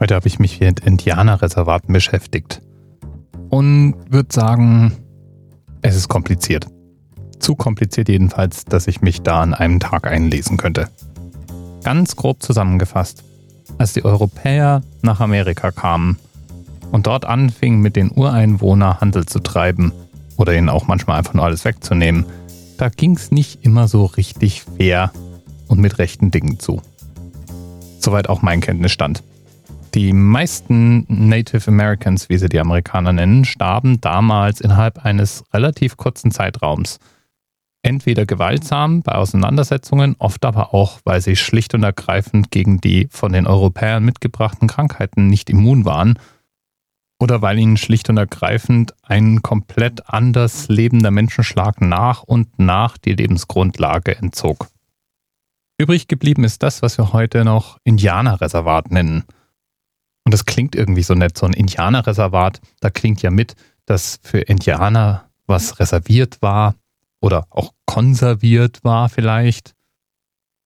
Heute habe ich mich mit Indianerreservaten beschäftigt und würde sagen, es ist kompliziert. Zu kompliziert jedenfalls, dass ich mich da an einem Tag einlesen könnte. Ganz grob zusammengefasst, als die Europäer nach Amerika kamen und dort anfingen mit den Ureinwohnern Handel zu treiben oder ihnen auch manchmal einfach nur alles wegzunehmen, da ging es nicht immer so richtig fair und mit rechten Dingen zu. Soweit auch mein Kenntnisstand. Die meisten Native Americans, wie sie die Amerikaner nennen, starben damals innerhalb eines relativ kurzen Zeitraums. Entweder gewaltsam bei Auseinandersetzungen, oft aber auch, weil sie schlicht und ergreifend gegen die von den Europäern mitgebrachten Krankheiten nicht immun waren oder weil ihnen schlicht und ergreifend ein komplett anders lebender Menschenschlag nach und nach die Lebensgrundlage entzog. Übrig geblieben ist das, was wir heute noch Indianerreservat nennen – das klingt irgendwie so nett, so ein Indianerreservat, da klingt ja mit, dass für Indianer was reserviert war oder auch konserviert war vielleicht.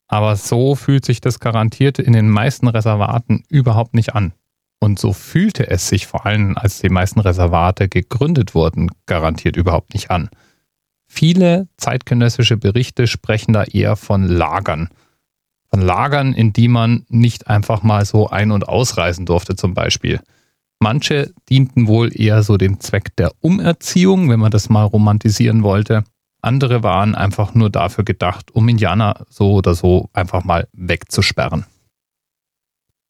Aber so fühlt sich das garantiert in den meisten Reservaten überhaupt nicht an. Und so fühlte es sich vor allem, als die meisten Reservate gegründet wurden, garantiert überhaupt nicht an. Viele zeitgenössische Berichte sprechen da eher von Lagern von Lagern, in die man nicht einfach mal so ein- und ausreisen durfte zum Beispiel. Manche dienten wohl eher so dem Zweck der Umerziehung, wenn man das mal romantisieren wollte. Andere waren einfach nur dafür gedacht, um Indianer so oder so einfach mal wegzusperren.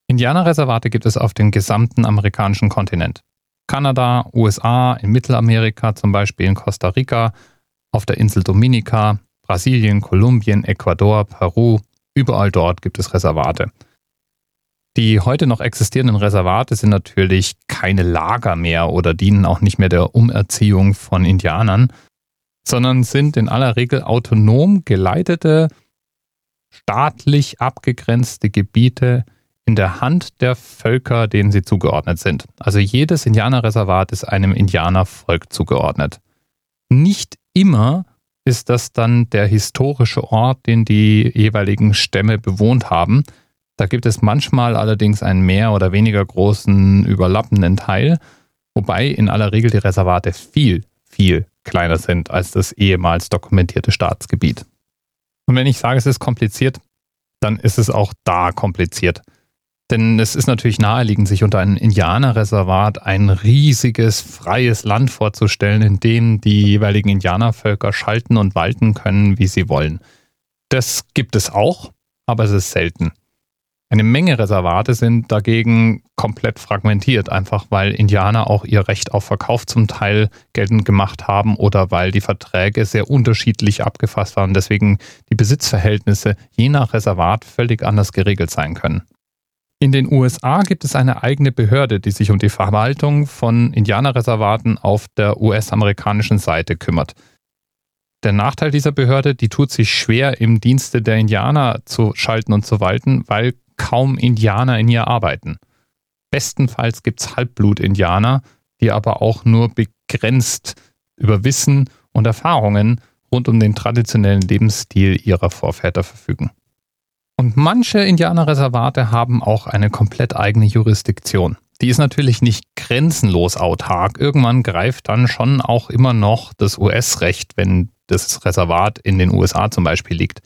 Indianerreservate gibt es auf dem gesamten amerikanischen Kontinent. Kanada, USA, in Mittelamerika, zum Beispiel in Costa Rica, auf der Insel Dominica, Brasilien, Kolumbien, Ecuador, Peru, Überall dort gibt es Reservate. Die heute noch existierenden Reservate sind natürlich keine Lager mehr oder dienen auch nicht mehr der Umerziehung von Indianern, sondern sind in aller Regel autonom geleitete, staatlich abgegrenzte Gebiete in der Hand der Völker, denen sie zugeordnet sind. Also jedes Indianerreservat ist einem Indianervolk zugeordnet. Nicht immer ist das dann der historische Ort, den die jeweiligen Stämme bewohnt haben. Da gibt es manchmal allerdings einen mehr oder weniger großen überlappenden Teil, wobei in aller Regel die Reservate viel, viel kleiner sind als das ehemals dokumentierte Staatsgebiet. Und wenn ich sage, es ist kompliziert, dann ist es auch da kompliziert. Denn es ist natürlich naheliegend, sich unter einem Indianerreservat ein riesiges, freies Land vorzustellen, in dem die jeweiligen Indianervölker schalten und walten können, wie sie wollen. Das gibt es auch, aber es ist selten. Eine Menge Reservate sind dagegen komplett fragmentiert, einfach weil Indianer auch ihr Recht auf Verkauf zum Teil geltend gemacht haben oder weil die Verträge sehr unterschiedlich abgefasst waren, deswegen die Besitzverhältnisse je nach Reservat völlig anders geregelt sein können. In den USA gibt es eine eigene Behörde, die sich um die Verwaltung von Indianerreservaten auf der US-amerikanischen Seite kümmert. Der Nachteil dieser Behörde, die tut sich schwer, im Dienste der Indianer zu schalten und zu walten, weil kaum Indianer in ihr arbeiten. Bestenfalls gibt es Halbblut-Indianer, die aber auch nur begrenzt über Wissen und Erfahrungen rund um den traditionellen Lebensstil ihrer Vorväter verfügen. Und manche Indianerreservate haben auch eine komplett eigene Jurisdiktion. Die ist natürlich nicht grenzenlos autark. Irgendwann greift dann schon auch immer noch das US-Recht, wenn das Reservat in den USA zum Beispiel liegt.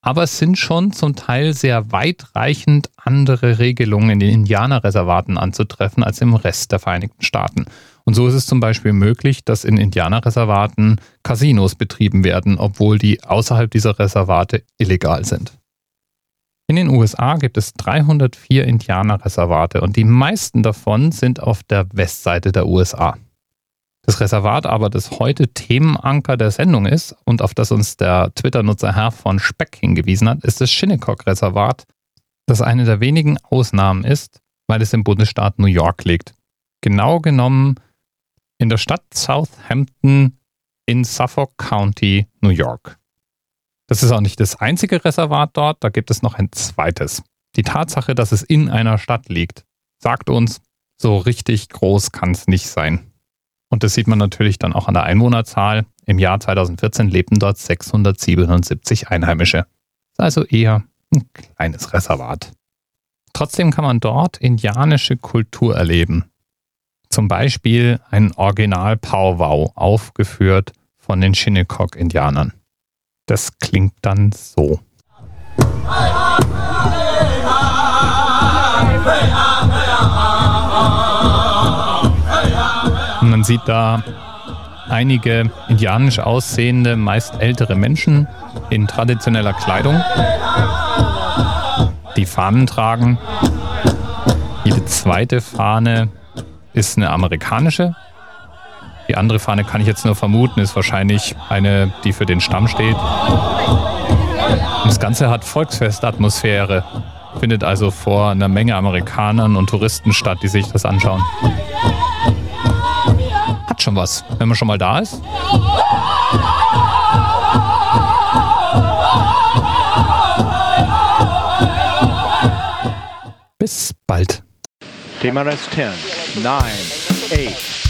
Aber es sind schon zum Teil sehr weitreichend andere Regelungen in den Indianerreservaten anzutreffen als im Rest der Vereinigten Staaten. Und so ist es zum Beispiel möglich, dass in Indianerreservaten Casinos betrieben werden, obwohl die außerhalb dieser Reservate illegal sind. In den USA gibt es 304 Indianerreservate und die meisten davon sind auf der Westseite der USA. Das Reservat aber, das heute Themenanker der Sendung ist und auf das uns der Twitter-Nutzer Herr von Speck hingewiesen hat, ist das Shinnecock-Reservat, das eine der wenigen Ausnahmen ist, weil es im Bundesstaat New York liegt. Genau genommen in der Stadt Southampton in Suffolk County, New York. Das ist auch nicht das einzige Reservat dort, da gibt es noch ein zweites. Die Tatsache, dass es in einer Stadt liegt, sagt uns, so richtig groß kann es nicht sein. Und das sieht man natürlich dann auch an der Einwohnerzahl. Im Jahr 2014 lebten dort 677 Einheimische. Also eher ein kleines Reservat. Trotzdem kann man dort indianische Kultur erleben. Zum Beispiel ein Original Powwow, aufgeführt von den Shinnecock-Indianern. Das klingt dann so. Und man sieht da einige indianisch aussehende, meist ältere Menschen in traditioneller Kleidung, die Fahnen tragen. Jede zweite Fahne ist eine amerikanische. Die andere Fahne kann ich jetzt nur vermuten, ist wahrscheinlich eine, die für den Stamm steht. Das Ganze hat Volksfestatmosphäre, findet also vor einer Menge Amerikanern und Touristen statt, die sich das anschauen hat schon was, wenn man schon mal da ist. Bis bald. TMRS 10, 9, 8.